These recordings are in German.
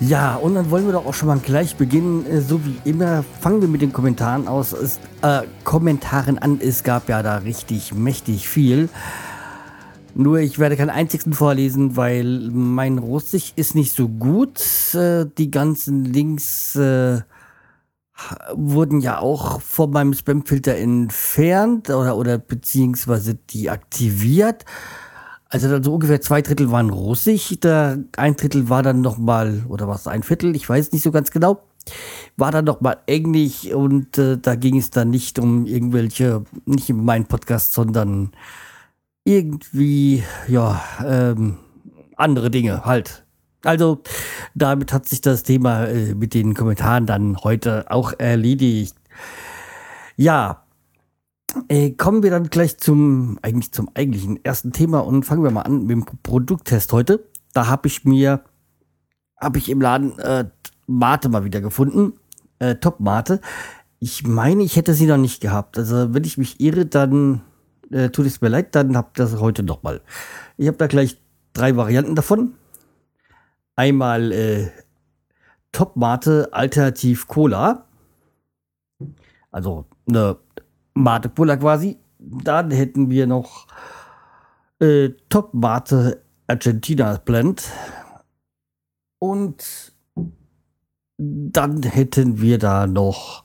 Ja, und dann wollen wir doch auch schon mal gleich beginnen. Äh, So wie immer fangen wir mit den Kommentaren aus. Es, äh, Kommentaren an. Es gab ja da richtig mächtig viel. Nur ich werde keinen einzigen vorlesen, weil mein Russisch ist nicht so gut. Äh, die ganzen Links äh, wurden ja auch von meinem Spamfilter entfernt oder, oder beziehungsweise deaktiviert. Also dann so ungefähr zwei Drittel waren Russisch, da ein Drittel war dann nochmal, oder was, ein Viertel, ich weiß nicht so ganz genau, war dann nochmal Englisch und äh, da ging es dann nicht um irgendwelche, nicht um meinen Podcast, sondern irgendwie, ja, ähm, andere Dinge halt. Also, damit hat sich das Thema äh, mit den Kommentaren dann heute auch erledigt. Ja, äh, kommen wir dann gleich zum, eigentlich zum eigentlichen ersten Thema und fangen wir mal an mit dem Produkttest heute. Da habe ich mir, habe ich im Laden äh, Mate mal wieder gefunden. Äh, Top Mate. Ich meine, ich hätte sie noch nicht gehabt. Also, wenn ich mich irre, dann äh, tut es mir leid, dann habt ihr das heute noch mal. Ich habe da gleich drei Varianten davon. Einmal äh, Top Mate Alternativ Cola. Also eine Mate Cola quasi. Dann hätten wir noch äh, Top Mate Argentina Blend. Und dann hätten wir da noch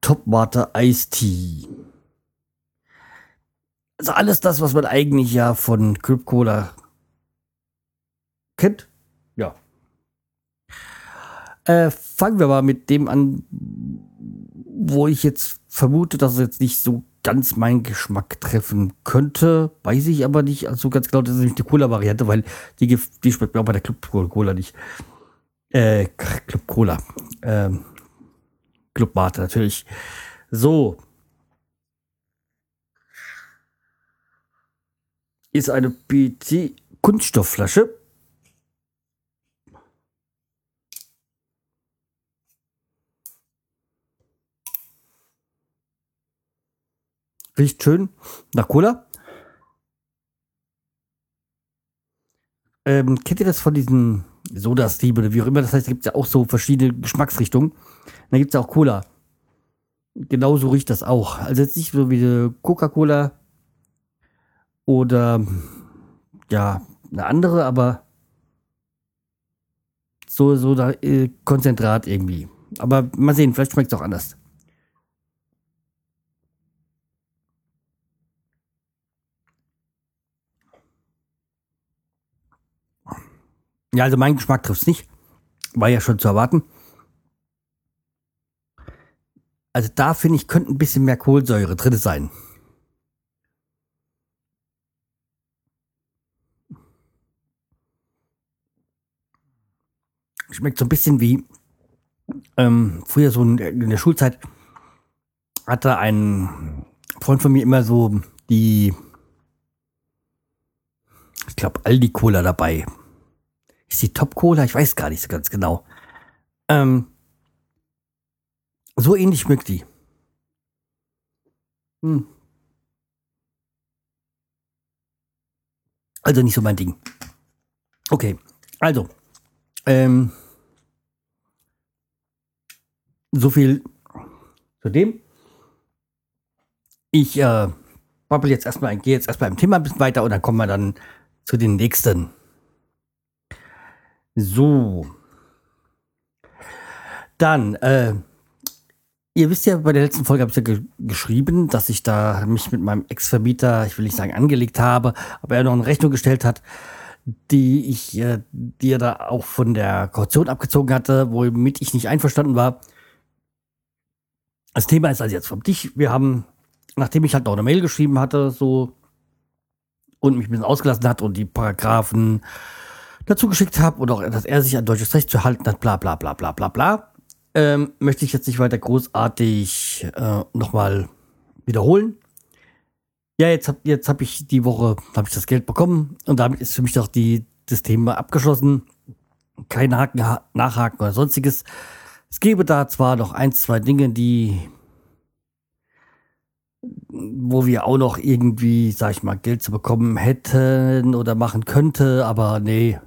Top Mate Ice Tea. Also alles das, was man eigentlich ja von Crip Cola kennt. Ja. Äh, fangen wir mal mit dem an, wo ich jetzt vermute, dass es jetzt nicht so ganz meinen Geschmack treffen könnte. Weiß ich aber nicht. Also ganz genau, das ist nämlich die Cola-Variante, weil die, die schmeckt mir auch bei der Club Cola nicht. Äh, Club Cola. Ähm, Club Mate natürlich. So. Ist eine PT Riecht schön nach Cola. Ähm, kennt ihr das von diesen Soda-Stream oder wie auch immer? Das heißt, da gibt es ja auch so verschiedene Geschmacksrichtungen. Da gibt es ja auch Cola. Genauso riecht das auch. Also jetzt nicht so wie Coca-Cola oder ja, eine andere, aber so, so da, äh, Konzentrat irgendwie. Aber mal sehen, vielleicht schmeckt es auch anders. Ja, also mein Geschmack trifft es nicht. War ja schon zu erwarten. Also da finde ich, könnte ein bisschen mehr Kohlensäure drin sein. Schmeckt so ein bisschen wie ähm, früher so in der, Schulzeit hatte ein Freund von mir immer so die, ich glaube, Aldi Cola dabei. Ist die Top Cola? Ich weiß gar nicht so ganz genau. Ähm, so ähnlich schmeckt die. Hm. Also nicht so mein Ding. Okay, also. Ähm, so viel zu dem. Ich äh, jetzt erstmal, gehe jetzt erstmal im Thema ein bisschen weiter und dann kommen wir dann zu den nächsten. So. Dann, äh, ihr wisst ja, bei der letzten Folge habe ich ja ge geschrieben, dass ich da mich mit meinem Ex-Vermieter, ich will nicht sagen angelegt habe, aber er noch eine Rechnung gestellt hat, die ich, äh, die er da auch von der Kaution abgezogen hatte, womit ich nicht einverstanden war. Das Thema ist also jetzt vom Tisch. Wir haben, nachdem ich halt noch eine Mail geschrieben hatte, so und mich ein bisschen ausgelassen hat und die Paragraphen dazu geschickt habe und auch, dass er sich an deutsches Recht zu halten hat, bla bla bla bla bla bla, ähm, möchte ich jetzt nicht weiter großartig äh, nochmal wiederholen. Ja, jetzt habe jetzt hab ich die Woche hab ich das Geld bekommen und damit ist für mich doch die, das Thema abgeschlossen. Kein Haken, Nachhaken oder sonstiges. Es gäbe da zwar noch ein, zwei Dinge, die wo wir auch noch irgendwie, sag ich mal, Geld zu bekommen hätten oder machen könnte, aber nee.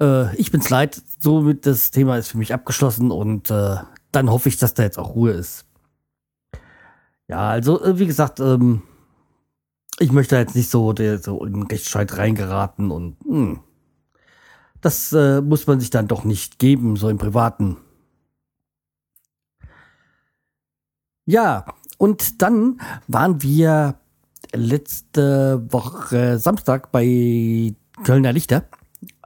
Äh, ich bin's leid, somit das Thema ist für mich abgeschlossen und äh, dann hoffe ich, dass da jetzt auch Ruhe ist. Ja, also äh, wie gesagt, ähm, ich möchte jetzt nicht so, der, so in Rechtsstreit reingeraten und mh, hm, das äh, muss man sich dann doch nicht geben, so im Privaten. Ja, und dann waren wir letzte Woche Samstag bei Kölner Lichter.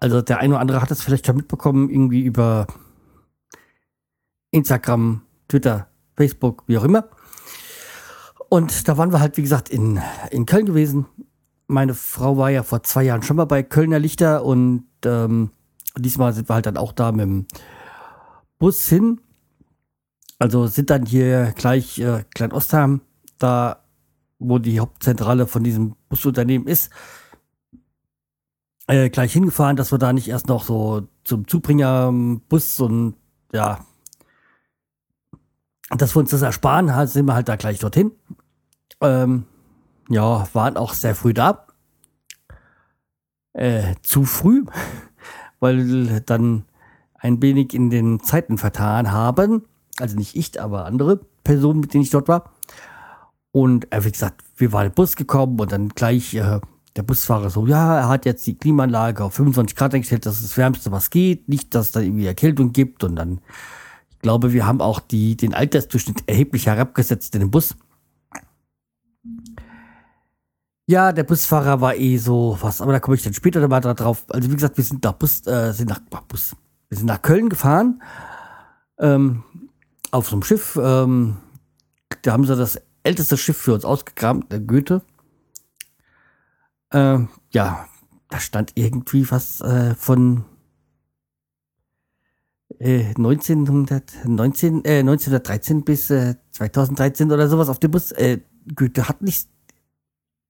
Also der eine oder andere hat es vielleicht schon mitbekommen, irgendwie über Instagram, Twitter, Facebook, wie auch immer. Und da waren wir halt, wie gesagt, in, in Köln gewesen. Meine Frau war ja vor zwei Jahren schon mal bei Kölner Lichter und ähm, diesmal sind wir halt dann auch da mit dem Bus hin. Also sind dann hier gleich äh, Klein-Ostheim, da wo die Hauptzentrale von diesem Busunternehmen ist, äh, gleich hingefahren, dass wir da nicht erst noch so zum Zubringerbus und ja, dass wir uns das ersparen, halt, sind wir halt da gleich dorthin. Ähm, ja, waren auch sehr früh da. Äh, zu früh, weil dann ein wenig in den Zeiten vertan haben. Also nicht ich, aber andere Personen, mit denen ich dort war. Und äh, wie gesagt, wir waren im Bus gekommen und dann gleich äh, der Busfahrer so, ja, er hat jetzt die Klimaanlage auf 25 Grad eingestellt, das ist das Wärmste, was geht. Nicht, dass es da irgendwie Erkältung gibt. Und dann, ich glaube, wir haben auch die, den Altersdurchschnitt erheblich herabgesetzt in dem Bus. Ja, der Busfahrer war eh so was, aber da komme ich dann später mal drauf. Also wie gesagt, wir sind nach Bus, äh, sind nach Bus, wir sind nach Köln gefahren. Ähm, auf so einem Schiff. Ähm, da haben sie das älteste Schiff für uns ausgegraben, der Goethe. Äh, ja, da stand irgendwie was äh, von äh, 1919, äh, 1913 bis äh, 2013 oder sowas auf dem Bus. Äh, Goethe hat nicht,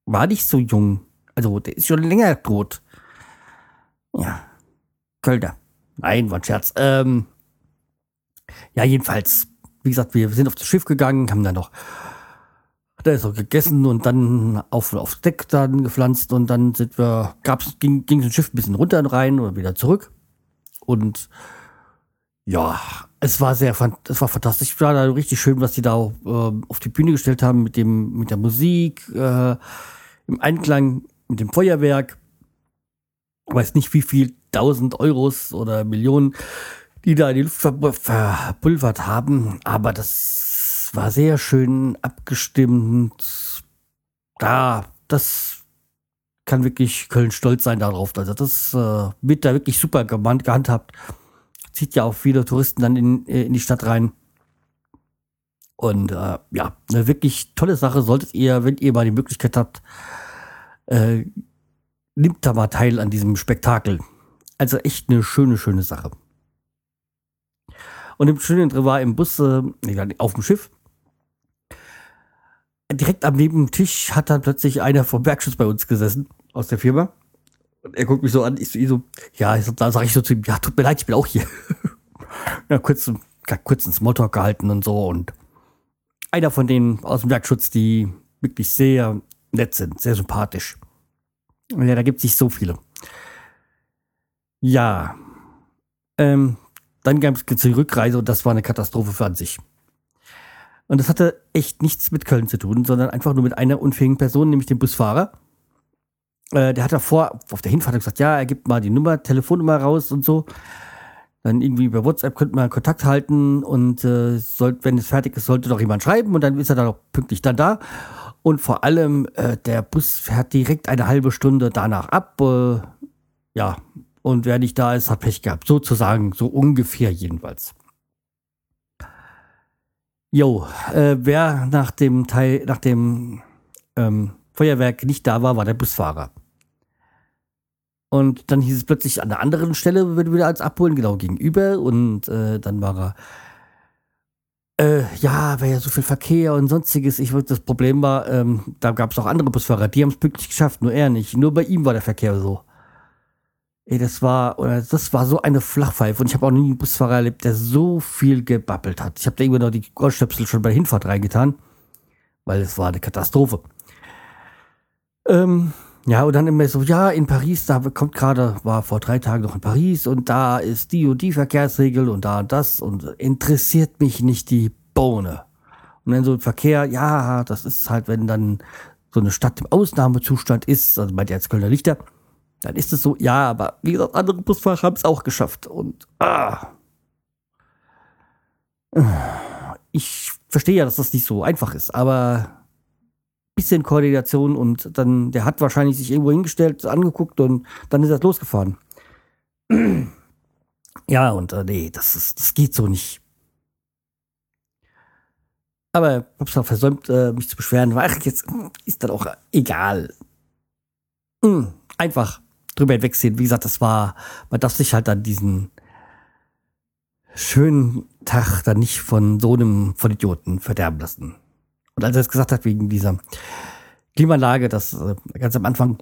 war nicht so jung. Also der ist schon länger tot. Ja, Kölner. Nein, war ein Scherz. Ähm, ja, jedenfalls, wie gesagt, wir sind auf das Schiff gegangen, haben dann noch da ist auch gegessen und dann auf, aufs Deck dann gepflanzt und dann sind wir, gab's, ging, ging das Schiff ein bisschen runter und rein oder wieder zurück. Und ja, es war sehr, es war fantastisch. Es war da richtig schön, was die da auf, äh, auf die Bühne gestellt haben mit dem, mit der Musik, äh, im Einklang mit dem Feuerwerk. Ich weiß nicht, wie viel tausend Euros oder Millionen die da in die Luft verpulvert haben. Aber das war sehr schön abgestimmt. Da, das kann wirklich Köln stolz sein darauf. Also das äh, wird da wirklich super gehandhabt. Zieht ja auch viele Touristen dann in, äh, in die Stadt rein. Und äh, ja, eine wirklich tolle Sache solltet ihr, wenn ihr mal die Möglichkeit habt, äh, nimmt da mal teil an diesem Spektakel. Also echt eine schöne, schöne Sache. Und im Schönen drin war im Bus, äh, auf dem Schiff, direkt am Nebentisch hat dann plötzlich einer vom Werkschutz bei uns gesessen, aus der Firma. Und er guckt mich so an, ich so, ja, da sage ich so zu ihm, ja, tut mir leid, ich bin auch hier. ja, kurz, kurz einen Smalltalk gehalten und so. Und einer von denen aus dem Werkschutz, die wirklich sehr nett sind, sehr sympathisch. Ja, da gibt es nicht so viele. Ja. Ähm, dann gab es die Rückreise und das war eine Katastrophe für an sich. Und das hatte echt nichts mit Köln zu tun, sondern einfach nur mit einer unfähigen Person, nämlich dem Busfahrer. Äh, der hat davor auf der Hinfahrt gesagt, ja, er gibt mal die Nummer, Telefonnummer raus und so. Dann irgendwie über WhatsApp könnte man Kontakt halten und äh, sollt, wenn es fertig ist, sollte doch jemand schreiben und dann ist er dann auch pünktlich dann da. Und vor allem, äh, der Bus fährt direkt eine halbe Stunde danach ab. Äh, ja, und wer nicht da ist, hat Pech gehabt. Sozusagen, so ungefähr jedenfalls. Jo, äh, wer nach dem Teil, nach dem ähm, Feuerwerk nicht da war, war der Busfahrer. Und dann hieß es plötzlich an der anderen Stelle, würde wieder als abholen, genau gegenüber. Und äh, dann war er Äh, ja, wäre ja so viel Verkehr und sonstiges. Ich das Problem war, ähm, da gab es auch andere Busfahrer, die haben es pünktlich geschafft, nur er nicht. Nur bei ihm war der Verkehr so. Ey, das war, das war so eine Flachpfeife. Und ich habe auch nie einen Busfahrer erlebt, der so viel gebabbelt hat. Ich habe da irgendwann noch die Rollstöpsel schon bei der Hinfahrt reingetan, weil es war eine Katastrophe. Ähm, ja, und dann immer so, ja, in Paris, da kommt gerade, war vor drei Tagen noch in Paris und da ist die und die Verkehrsregel und da und das und interessiert mich nicht die Bohne. Und dann so ein Verkehr, ja, das ist halt, wenn dann so eine Stadt im Ausnahmezustand ist, also der jetzt Kölner Lichter, dann ist es so, ja, aber wie gesagt, andere Busfahrer haben es auch geschafft und ah. Ich verstehe ja, dass das nicht so einfach ist, aber bisschen Koordination und dann, der hat wahrscheinlich sich irgendwo hingestellt, angeguckt und dann ist er losgefahren. ja, und äh, nee, das, ist, das geht so nicht. Aber ich hab's auch versäumt, äh, mich zu beschweren, weil jetzt ist dann auch egal. Mhm, einfach drüber hinwegsehen. Wie gesagt, das war, man darf sich halt dann diesen schönen Tag dann nicht von so einem von Idioten verderben lassen. Und als er es gesagt hat, wegen dieser Klimaanlage, das äh, ganz am Anfang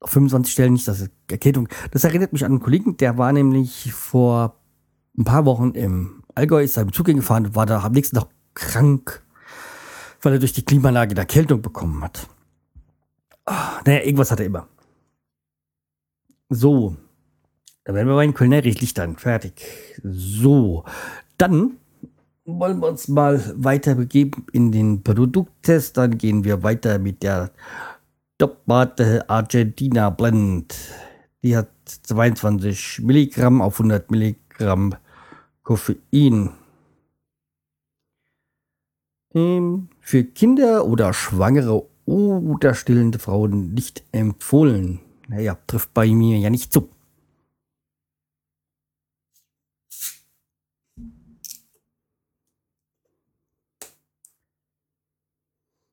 auf 25 Stellen nicht, das Erkältung. Das erinnert mich an einen Kollegen, der war nämlich vor ein paar Wochen im Allgäu, ist seinem Zug gefahren und war da am nächsten Tag krank, weil er durch die Klimaanlage eine Erkältung bekommen hat. Oh, naja, irgendwas hat er immer. So. Dann werden wir bei den Culinary-Lichtern fertig. So. Dann wollen wir uns mal weiter begeben in den Produkttest. Dann gehen wir weiter mit der Topmate Argentina Blend. Die hat 22 Milligramm auf 100 Milligramm Koffein. Ähm, für Kinder oder Schwangere oder stillende Frauen nicht empfohlen. Naja, trifft bei mir ja nicht zu.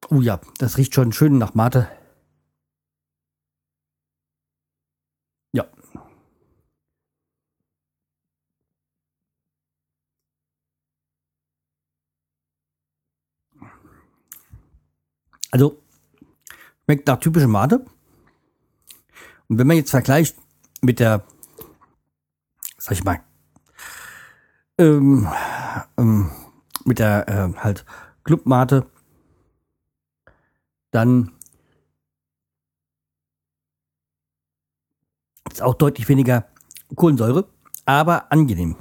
Oh ja, das riecht schon schön nach Mate. Ja. Also, schmeckt nach typischer Mate. Und wenn man jetzt vergleicht mit der, sag ich mal, ähm, ähm, mit der äh, halt Clubmate, dann ist auch deutlich weniger Kohlensäure, aber angenehm.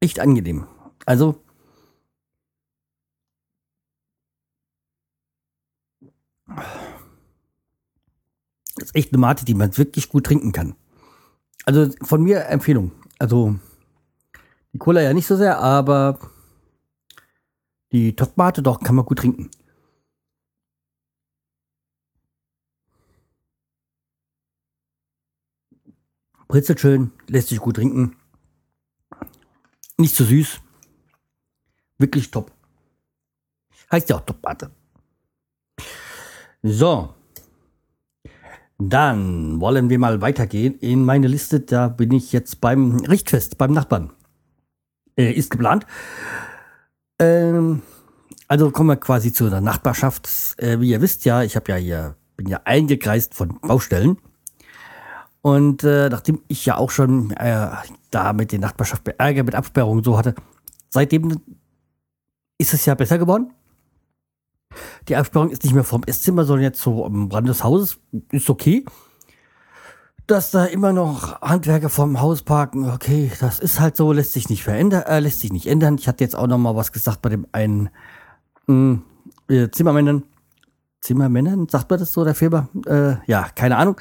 Echt angenehm. Also das ist echt eine Mate, die man wirklich gut trinken kann. Also von mir Empfehlung. Also die Cola ja nicht so sehr, aber die Top-Mate doch kann man gut trinken. Britzelt schön, lässt sich gut trinken. Nicht zu süß. Wirklich top. Heißt ja auch Top-Mate. So. Dann wollen wir mal weitergehen in meine Liste. Da bin ich jetzt beim Richtfest, beim Nachbarn. Äh, ist geplant. Ähm, also kommen wir quasi zu der Nachbarschaft. Äh, wie ihr wisst ja, ich ja hier, bin ja eingekreist von Baustellen. Und äh, nachdem ich ja auch schon äh, da mit der Nachbarschaft Ärger mit Absperrungen so hatte, seitdem ist es ja besser geworden. Die Absperrung ist nicht mehr vom Esszimmer, sondern jetzt so am Rand des Hauses. Ist okay. Dass da immer noch Handwerker vorm Haus parken, okay, das ist halt so, lässt sich nicht verändern, äh, lässt sich nicht ändern. Ich hatte jetzt auch noch mal was gesagt bei dem einen hm, äh, Zimmermännern. Zimmermännern, sagt man das so, der Firma? Äh, ja, keine Ahnung.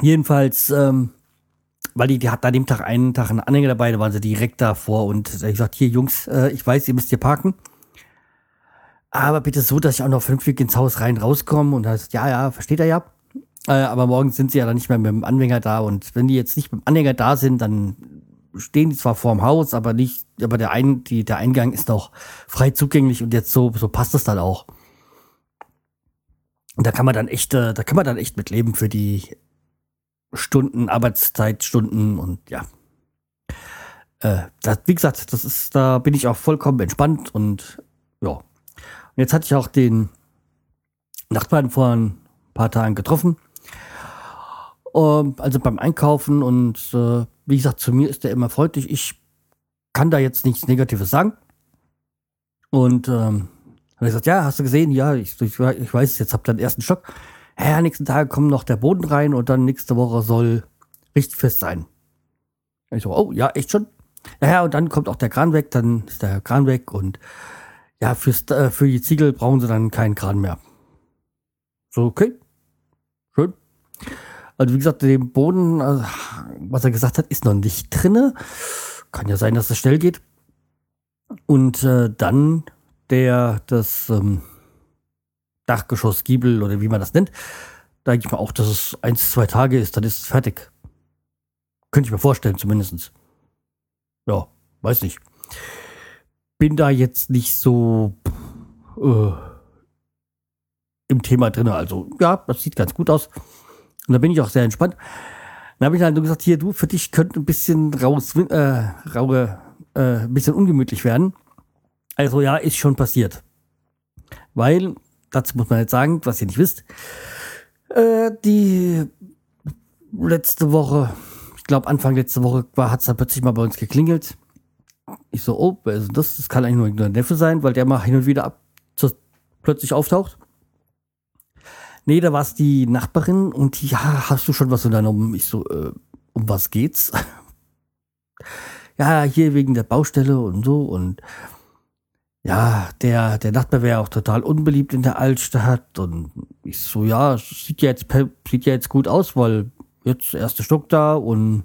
Jedenfalls, ähm, weil die, die hat an dem Tag einen Tag einen Anhänger dabei, da waren sie direkt davor und ich gesagt, hier Jungs, äh, ich weiß, ihr müsst hier parken. Aber bitte so, dass ich auch noch fünfweg ins Haus rein rauskomme und heißt, ja, ja, versteht er ja. Äh, aber morgen sind sie ja dann nicht mehr mit dem Anhänger da und wenn die jetzt nicht mit dem Anhänger da sind, dann stehen die zwar vorm Haus, aber nicht, aber der, ein, die, der Eingang ist noch frei zugänglich und jetzt so, so passt es dann auch. Und da kann man dann echt, äh, da kann man dann echt mit leben für die Stunden, Arbeitszeitstunden und ja. äh, das, wie gesagt, das ist, da bin ich auch vollkommen entspannt und ja. Und jetzt hatte ich auch den Nachbarn vor ein paar Tagen getroffen. Ähm, also beim Einkaufen und äh, wie gesagt, zu mir ist er immer freundlich. Ich kann da jetzt nichts Negatives sagen. Und ähm, habe ich gesagt, ja, hast du gesehen? Ja, ich, ich, ich weiß, jetzt habt ihr den ersten Schock. Ja, nächsten Tag kommt noch der Boden rein und dann nächste Woche soll richtfest sein. Ich so, oh, ja, echt schon? Ja, und dann kommt auch der Kran weg, dann ist der Kran weg und ja, fürs, äh, für die Ziegel brauchen sie dann keinen Kran mehr. So, okay. Schön. Also wie gesagt, den Boden, also, was er gesagt hat, ist noch nicht drinne. Kann ja sein, dass es schnell geht. Und äh, dann der das ähm, Dachgeschossgiebel oder wie man das nennt, da denke ich mir auch, dass es eins, zwei Tage ist, dann ist es fertig. Könnte ich mir vorstellen, zumindest. Ja, weiß nicht. Bin da jetzt nicht so äh, im Thema drin. Also, ja, das sieht ganz gut aus. Und da bin ich auch sehr entspannt. Dann habe ich halt gesagt, hier, du, für dich könnte ein bisschen raus, äh, raue, äh, ein bisschen ungemütlich werden. Also ja, ist schon passiert. Weil, dazu muss man jetzt sagen, was ihr nicht wisst, äh, die letzte Woche, ich glaube Anfang letzte Woche hat es dann plötzlich mal bei uns geklingelt. Ich so, oh, denn das? Das kann eigentlich nur ein Neffe sein, weil der mal hin und wieder ab, zu, plötzlich auftaucht. Nee, da war es die Nachbarin und die, ja, hast du schon was unternommen? Ich so, äh, um was geht's? ja, hier wegen der Baustelle und so und ja, der, der Nachbar wäre auch total unbeliebt in der Altstadt und ich so, ja, sieht ja jetzt, sieht ja jetzt gut aus, weil jetzt erste Stock da und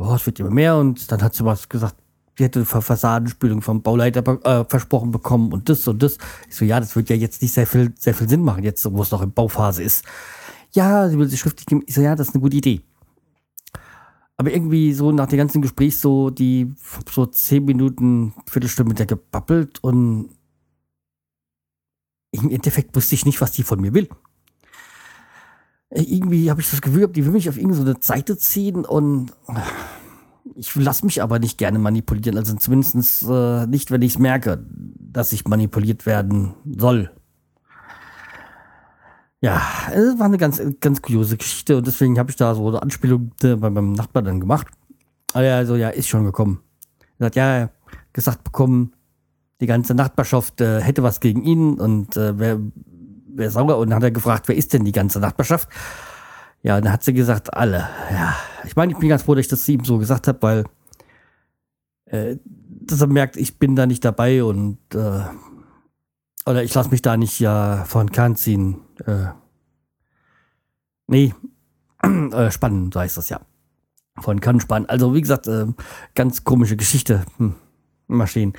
ja, es wird immer mehr und dann hat sie was gesagt, sie hätte Fassadenspülung vom Bauleiter äh, versprochen bekommen und das und das. Ich so, ja, das wird ja jetzt nicht sehr viel, sehr viel Sinn machen, jetzt, wo es noch in Bauphase ist. Ja, sie will sich schriftlich geben. Ich so, ja, das ist eine gute Idee. Aber irgendwie so nach dem ganzen Gespräch so die so zehn Minuten, Viertelstunde mit der gebabbelt und im Endeffekt wusste ich nicht, was die von mir will. Irgendwie habe ich das Gefühl, die will mich auf irgendeine so Seite ziehen und ich lasse mich aber nicht gerne manipulieren. Also zumindest äh, nicht, wenn ich es merke, dass ich manipuliert werden soll. Ja, es war eine ganz, ganz kuriose Geschichte und deswegen habe ich da so eine Anspielung äh, bei meinem Nachbarn dann gemacht. Also ja, ist schon gekommen. Er hat ja gesagt bekommen, die ganze Nachbarschaft äh, hätte was gegen ihn und äh, wer, wer sauer und dann hat er gefragt, wer ist denn die ganze Nachbarschaft? Ja, dann hat sie gesagt, alle. Ja, ich meine, ich bin ganz froh, dass ich das ihm so gesagt habe, weil äh, dass er merkt, ich bin da nicht dabei und äh, oder ich lasse mich da nicht ja von Kahn ziehen. Äh, nee, äh, spannend, so heißt das ja. Von Kahn spannen. Also wie gesagt, äh, ganz komische Geschichte. Hm, Maschinen.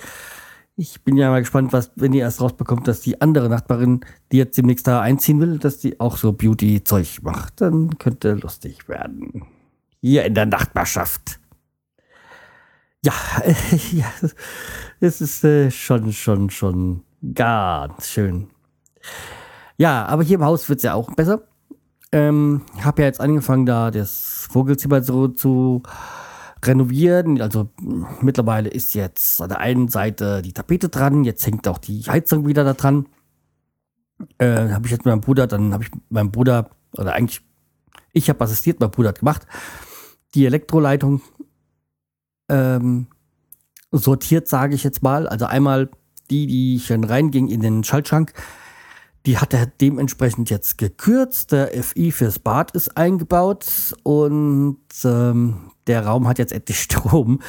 Ich bin ja mal gespannt, was, wenn ihr erst rausbekommt, dass die andere Nachbarin, die jetzt demnächst da einziehen will, dass die auch so Beauty-Zeug macht. Dann könnte lustig werden. Hier in der Nachbarschaft. Ja, es ist äh, schon, schon, schon ganz schön. Ja, aber hier im Haus wird es ja auch besser. Ähm, habe ja jetzt angefangen, da das Vogelzimmer so zu renovieren. Also mittlerweile ist jetzt an der einen Seite die Tapete dran, jetzt hängt auch die Heizung wieder da dran. Äh, habe ich jetzt mit meinem Bruder, dann habe ich meinem Bruder, oder eigentlich, ich habe assistiert, mein Bruder hat gemacht, die Elektroleitung ähm, sortiert, sage ich jetzt mal. Also einmal die, die schon reinging in den Schaltschrank, die hat er dementsprechend jetzt gekürzt. Der FI fürs Bad ist eingebaut und ähm, der Raum hat jetzt endlich Strom,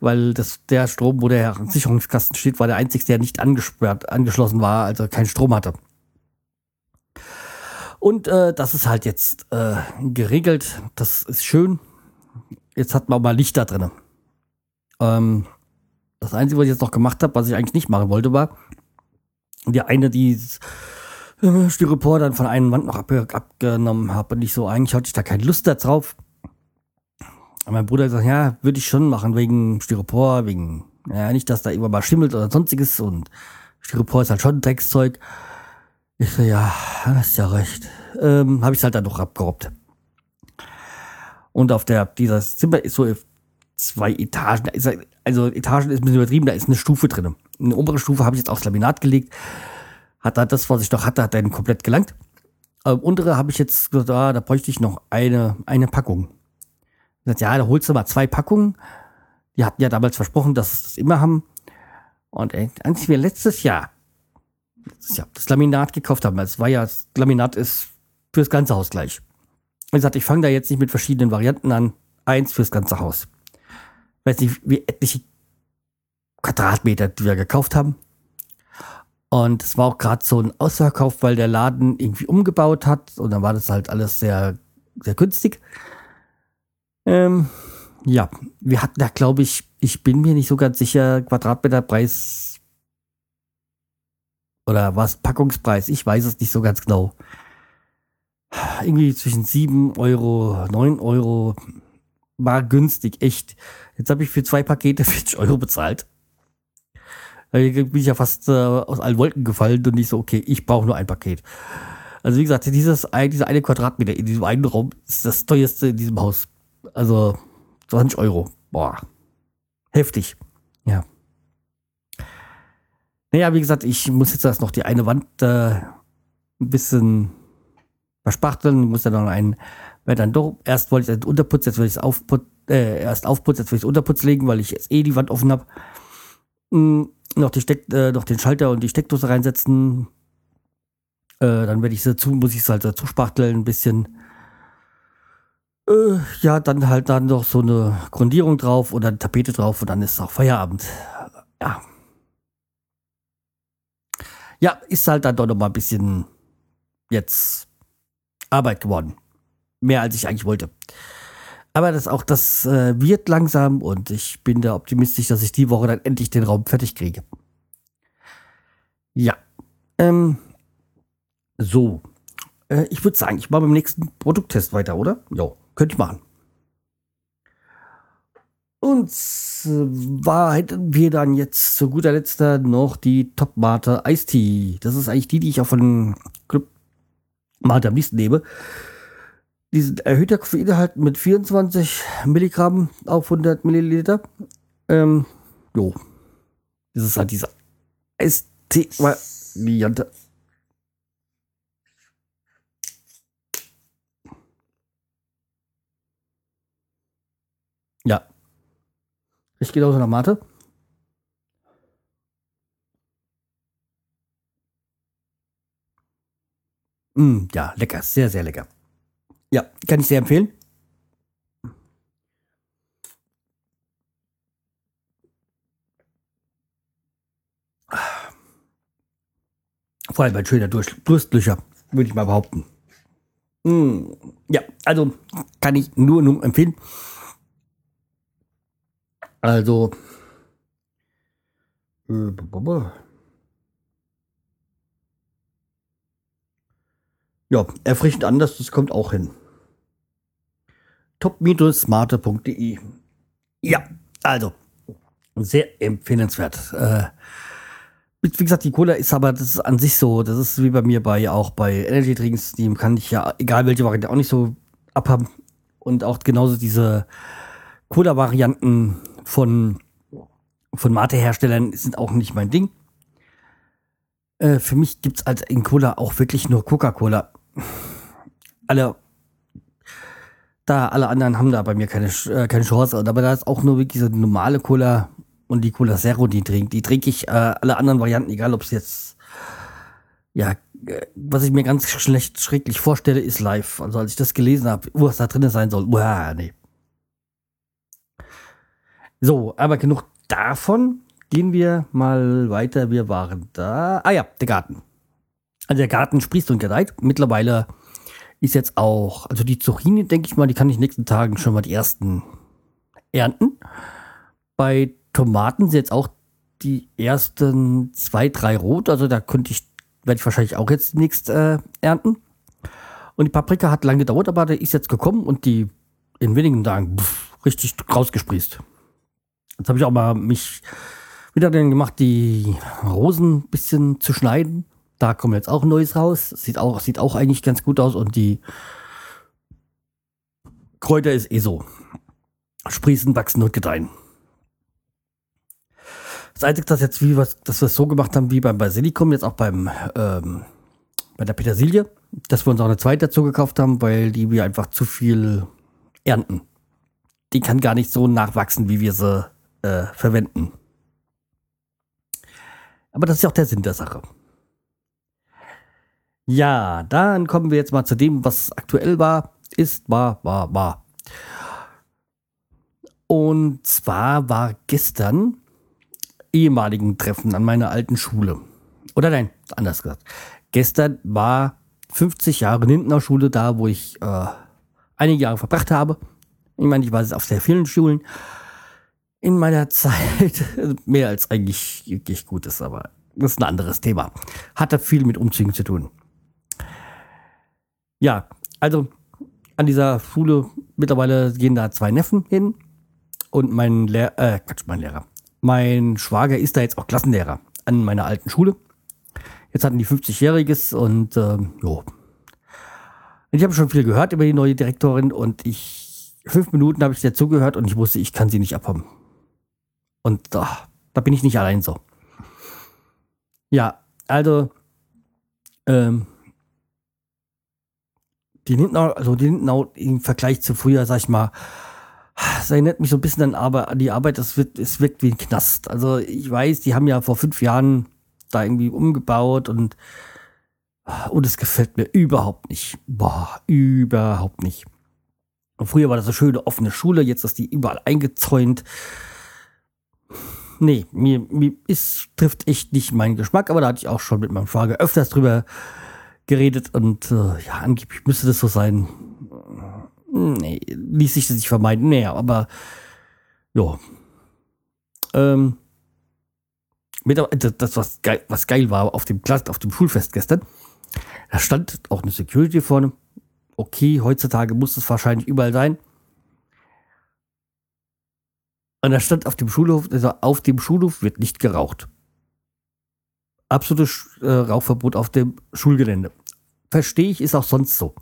weil das, der Strom, wo der Sicherungskasten steht, war der einzige, der nicht angesperrt, angeschlossen war, also keinen Strom hatte. Und äh, das ist halt jetzt äh, geregelt. Das ist schön. Jetzt hat man auch mal Licht da drin. Ähm, das Einzige, was ich jetzt noch gemacht habe, was ich eigentlich nicht machen wollte, war die eine, die äh, Styropor dann von einer Wand noch ab, abgenommen habe. Und ich so, eigentlich hatte ich da keine Lust darauf. Mein Bruder gesagt, ja, würde ich schon machen, wegen Styropor, wegen, ja, nicht, dass da irgendwann mal schimmelt oder sonstiges. Und Styropor ist halt schon Dreckszeug. Ich so, ja, hast ja recht. Ähm, habe ich halt dann noch abgerobbt. Und auf der, dieses Zimmer ist so zwei Etagen. also Etagen ist ein bisschen übertrieben, da ist eine Stufe drin. Eine obere Stufe habe ich jetzt aufs Laminat gelegt. Hat da das, was ich noch hatte, hat dann komplett gelangt. Ähm, untere habe ich jetzt gesagt, ah, da bräuchte ich noch eine, eine Packung. Ich gesagt, ja, da holst du mal zwei Packungen. Die hatten ja damals versprochen, dass sie das immer haben. Und als wir letztes Jahr das, Laminat gekauft haben, es war ja, das Laminat ist fürs ganze Haus gleich. Ich sagte, ich fange da jetzt nicht mit verschiedenen Varianten an. Eins fürs ganze Haus. Ich weiß nicht, wie etliche Quadratmeter, die wir gekauft haben. Und es war auch gerade so ein Ausverkauf, weil der Laden irgendwie umgebaut hat. Und dann war das halt alles sehr, sehr günstig. Ähm, ja, wir hatten da, glaube ich, ich bin mir nicht so ganz sicher, Quadratmeterpreis oder was, Packungspreis, ich weiß es nicht so ganz genau. Irgendwie zwischen 7 Euro, 9 Euro, war günstig, echt. Jetzt habe ich für zwei Pakete 40 Euro bezahlt. Da bin ich ja fast äh, aus allen Wolken gefallen und nicht so, okay, ich brauche nur ein Paket. Also wie gesagt, dieses, dieser eine Quadratmeter in diesem einen Raum ist das teuerste in diesem Haus. Also 20 Euro. Boah. Heftig. Ja. Naja, wie gesagt, ich muss jetzt erst noch die eine Wand äh, ein bisschen verspachteln. Ich muss dann noch einen, weil dann doch, erst wollte ich den Unterputz, jetzt will ich es aufputz, äh, erst aufputzen, jetzt will ich es Unterputz legen, weil ich jetzt eh die Wand offen habe. Hm, noch, die Steck, äh, noch den Schalter und die Steckdose reinsetzen. Äh, dann werde ich sie zu, muss ich es halt dazu spachteln, ein bisschen. Äh, ja, dann halt dann noch so eine Grundierung drauf oder eine Tapete drauf und dann ist auch Feierabend. Ja. Ja, ist halt dann doch noch mal ein bisschen jetzt Arbeit geworden. Mehr als ich eigentlich wollte. Aber das auch, das äh, wird langsam und ich bin da optimistisch, dass ich die Woche dann endlich den Raum fertig kriege. Ja. Ähm, so. Äh, ich würde sagen, ich mache beim nächsten Produkttest weiter, oder? Ja. Könnte ich machen. Und zwar hätten wir dann jetzt zu guter Letzt noch die Top Mate Ice Tea. Das ist eigentlich die, die ich auch von Club Mate am liebsten nehme. Diesen erhöhter Koffeinhalt mit 24 Milligramm auf 100 Milliliter. Ähm, jo. Das ist halt diese Ice Ja. Ich gehe genauso nach Mate. Mm, ja, lecker, sehr, sehr lecker. Ja, kann ich sehr empfehlen. Vor allem ein schöner Durstlöcher, würde ich mal behaupten. Mm, ja, also kann ich nur, nur empfehlen. Also. Äh, ja, erfrischend anders, das kommt auch hin. top-smarte.de Ja, also, sehr empfehlenswert. Äh, wie gesagt, die Cola ist aber, das ist an sich so, das ist wie bei mir bei, auch bei Energy Drinks, die kann ich ja, egal welche Variante, auch nicht so abhaben. Und auch genauso diese Cola-Varianten von, von Mate-Herstellern sind auch nicht mein Ding. Äh, für mich gibt es als in Cola auch wirklich nur Coca-Cola. Alle, da alle anderen haben da bei mir keine, äh, keine Chance. Aber da ist auch nur wirklich so die normale Cola und die Cola Zero, die trinke. Die trinke ich äh, alle anderen Varianten, egal ob es jetzt, ja, äh, was ich mir ganz schlecht, schrecklich vorstelle, ist live. Also als ich das gelesen habe, was da drin sein soll, uah, nee. So, aber genug davon. Gehen wir mal weiter. Wir waren da. Ah ja, der Garten. Also der Garten sprießt und gedeiht. Mittlerweile ist jetzt auch, also die Zucchini, denke ich mal, die kann ich in den nächsten Tagen schon mal die ersten ernten. Bei Tomaten sind jetzt auch die ersten zwei, drei rot. Also da könnte ich, werde ich wahrscheinlich auch jetzt demnächst äh, ernten. Und die Paprika hat lange gedauert, aber der ist jetzt gekommen und die in wenigen Tagen pff, richtig rausgesprießt. Jetzt habe ich auch mal mich wieder dann gemacht, die Rosen ein bisschen zu schneiden. Da kommt jetzt auch Neues raus. Sieht auch, sieht auch eigentlich ganz gut aus und die Kräuter ist eh so. sprießen, wachsen und gedeihen. Das Einzige, dass jetzt wie was, dass wir es so gemacht haben wie beim Basilikum, jetzt auch beim ähm, bei der Petersilie, dass wir uns auch eine zweite dazu gekauft haben, weil die wir einfach zu viel ernten. Die kann gar nicht so nachwachsen, wie wir sie äh, verwenden. Aber das ist ja auch der Sinn der Sache. Ja, dann kommen wir jetzt mal zu dem, was aktuell war, ist, war, war, war. Und zwar war gestern ehemaligen Treffen an meiner alten Schule. Oder nein, anders gesagt. Gestern war 50 Jahre Lindner Schule da, wo ich äh, einige Jahre verbracht habe. Ich meine, ich war jetzt auf sehr vielen Schulen in meiner Zeit. Mehr als eigentlich, eigentlich gut ist, aber das ist ein anderes Thema. Hatte viel mit Umzügen zu tun. Ja, also an dieser Schule mittlerweile gehen da zwei Neffen hin und mein Lehrer, äh, Quatsch, mein Lehrer. Mein Schwager ist da jetzt auch Klassenlehrer an meiner alten Schule. Jetzt hatten die 50-Jähriges und ähm, jo. Ich habe schon viel gehört über die neue Direktorin und ich, fünf Minuten habe ich dir zugehört und ich wusste, ich kann sie nicht abhaben. Und oh, da bin ich nicht allein so. Ja, also, ähm, die Lindenau, also die Lindenau im Vergleich zu früher, sag ich mal, das erinnert mich so ein bisschen an die Arbeit, das wird, es wirkt wie ein Knast. Also ich weiß, die haben ja vor fünf Jahren da irgendwie umgebaut und, und es gefällt mir überhaupt nicht. Boah, überhaupt nicht. Und früher war das eine schöne offene Schule, jetzt ist die überall eingezäunt. Nee, mir, mir ist, trifft echt nicht meinen Geschmack, aber da hatte ich auch schon mit meinem Schwager öfters drüber geredet und äh, ja, angeblich müsste das so sein. Nee, ließ sich das nicht vermeiden. Nee, aber ja. Ähm, mit, das, was geil, was geil war auf dem, auf dem Schulfest gestern, da stand auch eine Security vorne. Okay, heutzutage muss es wahrscheinlich überall sein. Und da stand auf dem Schulhof, also auf dem Schulhof wird nicht geraucht absolutes äh, Rauchverbot auf dem Schulgelände. Verstehe ich, ist auch sonst so.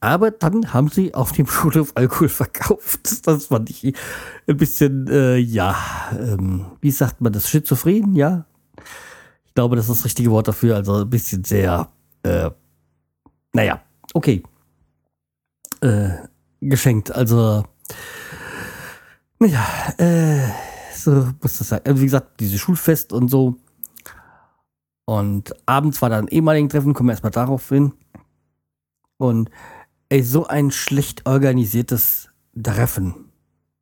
Aber dann haben sie auf dem Schulhof Alkohol verkauft. Das fand ich ein bisschen, äh, ja, ähm, wie sagt man das, schizophren, ja? Ich glaube, das ist das richtige Wort dafür. Also ein bisschen sehr, äh, naja, okay. Äh, geschenkt. Also, naja, äh, so muss das sein. Also, wie gesagt, dieses Schulfest und so und abends war dann ehemaligen Treffen, kommen wir erstmal darauf hin. Und ey, so ein schlecht organisiertes Treffen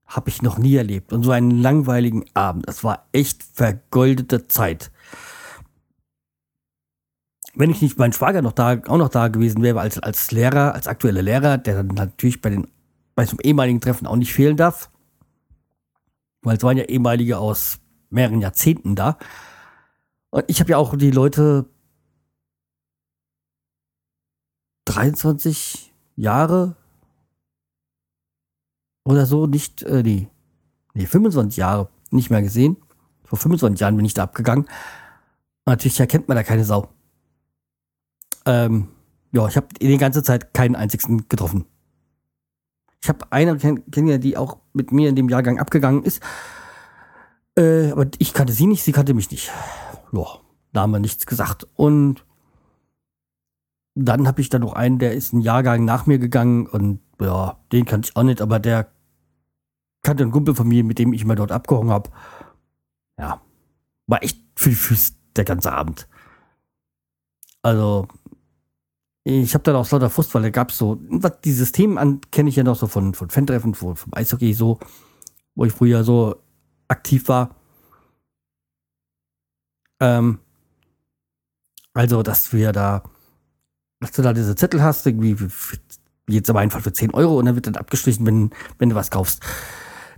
habe ich noch nie erlebt. Und so einen langweiligen Abend. Das war echt vergoldete Zeit. Wenn ich nicht mein Schwager noch da, auch noch da gewesen wäre, als, als Lehrer, als aktueller Lehrer, der dann natürlich bei den, bei so einem ehemaligen Treffen auch nicht fehlen darf. Weil es waren ja ehemalige aus mehreren Jahrzehnten da. Und ich habe ja auch die Leute 23 Jahre oder so nicht, äh, nee, nee, 25 Jahre nicht mehr gesehen. Vor 25 Jahren bin ich da abgegangen. Natürlich erkennt man da keine Sau. Ähm, ja, ich habe die ganze Zeit keinen einzigen getroffen. Ich habe eine kenne, die auch mit mir in dem Jahrgang abgegangen ist. Äh, aber ich kannte sie nicht, sie kannte mich nicht ja, da haben wir nichts gesagt. Und dann habe ich da noch einen, der ist ein Jahrgang nach mir gegangen und ja, den kannte ich auch nicht, aber der kannte einen Kumpel von mir, mit dem ich mal dort abgehangen habe. Ja, war echt viel Füß der ganze Abend. Also, ich habe dann auch lauter Frust, weil da gab es so, was, die Systeme kenne ich ja noch so von, von Fan-Treffen, vom Eishockey so, wo ich früher so aktiv war. Ähm, also, dass du da, dass du da diese Zettel hast, irgendwie, wie jetzt aber einfach für 10 Euro und dann wird dann abgestrichen, wenn, wenn du was kaufst.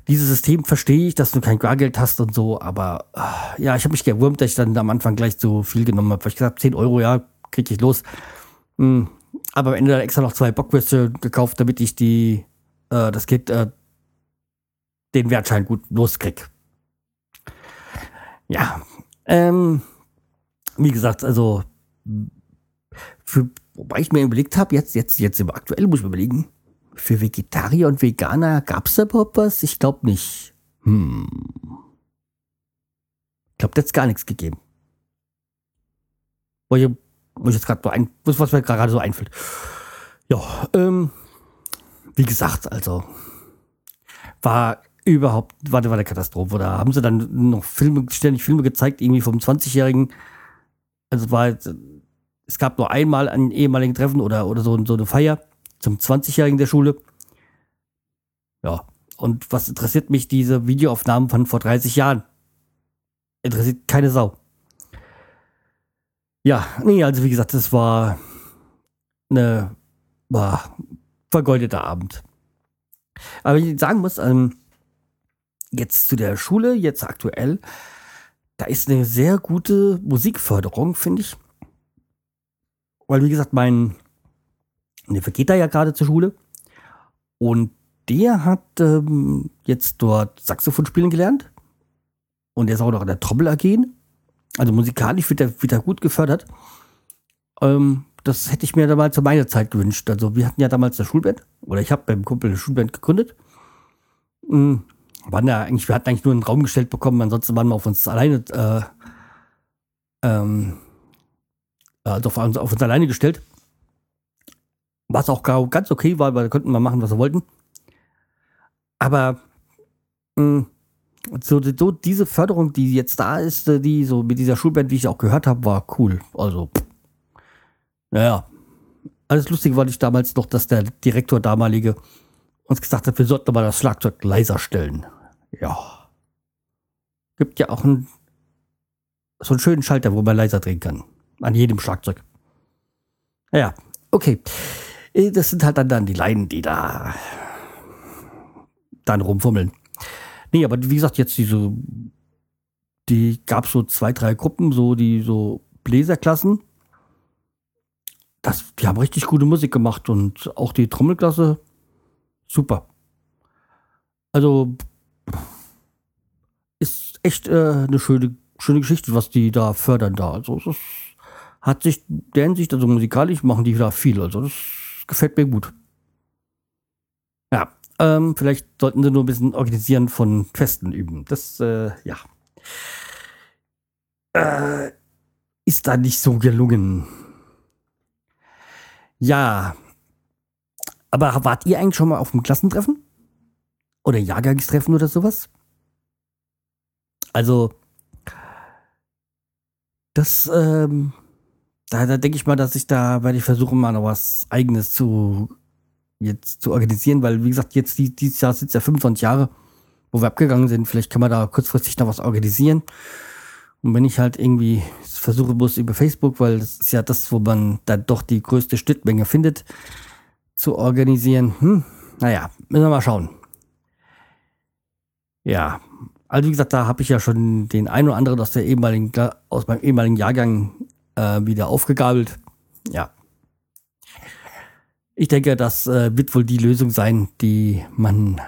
Dieses System verstehe ich, dass du kein Bargeld hast und so, aber äh, ja, ich habe mich gewurmt, dass ich dann am Anfang gleich so viel genommen habe. Weil ich gesagt 10 Euro, ja, krieg ich los. Hm, aber am Ende dann extra noch zwei Bockwürste gekauft, damit ich die, äh, das Kind, äh, den Wertschein gut loskrieg. Ja, ähm, wie gesagt, also, für, wobei ich mir überlegt habe, jetzt, jetzt, jetzt im aktuell muss ich mir überlegen, für Vegetarier und Veganer gab es da überhaupt was? Ich glaube nicht. Hm. Ich glaube, da hat gar nichts gegeben. Wo ich jetzt gerade so was mir gerade so einfällt. Ja, ähm, wie gesagt, also war überhaupt, war, war eine Katastrophe. Da haben sie dann noch Filme, ständig Filme gezeigt, irgendwie vom 20-Jährigen. Also war, es gab nur einmal ein ehemaligen Treffen oder, oder so, so eine Feier zum 20-Jährigen der Schule. Ja, und was interessiert mich diese Videoaufnahmen von vor 30 Jahren? Interessiert keine Sau. Ja, nee, also wie gesagt, das war eine war vergeudeter Abend. Aber ich sagen muss, ähm, jetzt zu der Schule, jetzt aktuell, da ist eine sehr gute Musikförderung, finde ich. Weil, wie gesagt, mein Neffe geht da ja gerade zur Schule. Und der hat ähm, jetzt dort Saxophon spielen gelernt. Und der ist auch noch in der Trommel AG. Also musikalisch wird er, wird gut gefördert. Ähm, das hätte ich mir da mal zu meiner Zeit gewünscht. Also wir hatten ja damals eine Schulband. Oder ich habe beim Kumpel eine Schulband gegründet. Mhm. Waren ja eigentlich, wir hatten eigentlich nur einen Raum gestellt bekommen, ansonsten waren wir auf uns alleine, äh, ähm, also auf, auf uns alleine gestellt. Was auch ganz okay war, weil da konnten wir machen, was wir wollten. Aber mh, so, so, diese Förderung, die jetzt da ist, äh, die so mit dieser Schulband, wie ich auch gehört habe, war cool. Also, naja. Alles Lustige war ich damals noch, dass der Direktor damalige uns gesagt hat, wir sollten aber das Schlagzeug leiser stellen. Ja. Gibt ja auch einen, so einen schönen Schalter, wo man leiser drehen kann. An jedem Schlagzeug. Naja, okay. Äh, das sind halt dann, dann die Leinen, die da dann rumfummeln. Nee, aber wie gesagt, jetzt diese, die gab so zwei, drei Gruppen, so die so Bläserklassen. Das, die haben richtig gute Musik gemacht und auch die Trommelklasse, super. Also ist echt äh, eine schöne, schöne Geschichte, was die da fördern da. Also es hat sich der Hinsicht, also musikalisch machen die da viel. Also das gefällt mir gut. Ja, ähm, vielleicht sollten sie nur ein bisschen organisieren von Festen üben. Das, äh, ja. Äh, ist da nicht so gelungen. Ja. Aber wart ihr eigentlich schon mal auf dem Klassentreffen? Oder Jahrgangstreffen oder sowas? Also, das, ähm, da, da denke ich mal, dass ich da werde ich versuchen, mal noch was Eigenes zu jetzt zu organisieren, weil wie gesagt, jetzt dieses Jahr sind es ja 25 Jahre, wo wir abgegangen sind. Vielleicht kann man da kurzfristig noch was organisieren. Und wenn ich halt irgendwie versuche muss über Facebook, weil das ist ja das, wo man dann doch die größte Schnittmenge findet, zu organisieren. Hm, naja, müssen wir mal schauen. Ja, also wie gesagt, da habe ich ja schon den einen oder anderen aus der ehemaligen, aus meinem ehemaligen Jahrgang äh, wieder aufgegabelt. Ja. Ich denke, das äh, wird wohl die Lösung sein, die man,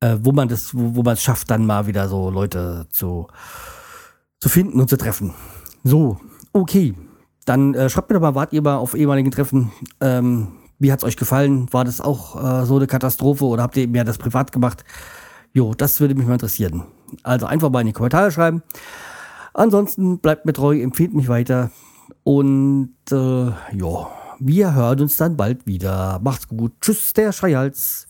äh, wo man das, wo, wo man es schafft, dann mal wieder so Leute zu, zu finden und zu treffen. So, okay. Dann äh, schreibt mir doch mal, wart ihr mal auf ehemaligen Treffen? Ähm, wie es euch gefallen? War das auch äh, so eine Katastrophe oder habt ihr mehr das privat gemacht? Jo, das würde mich mal interessieren. Also einfach mal in die Kommentare schreiben. Ansonsten bleibt mir treu, empfiehlt mich weiter. Und äh, ja, wir hören uns dann bald wieder. Macht's gut. Tschüss, der Schreihals.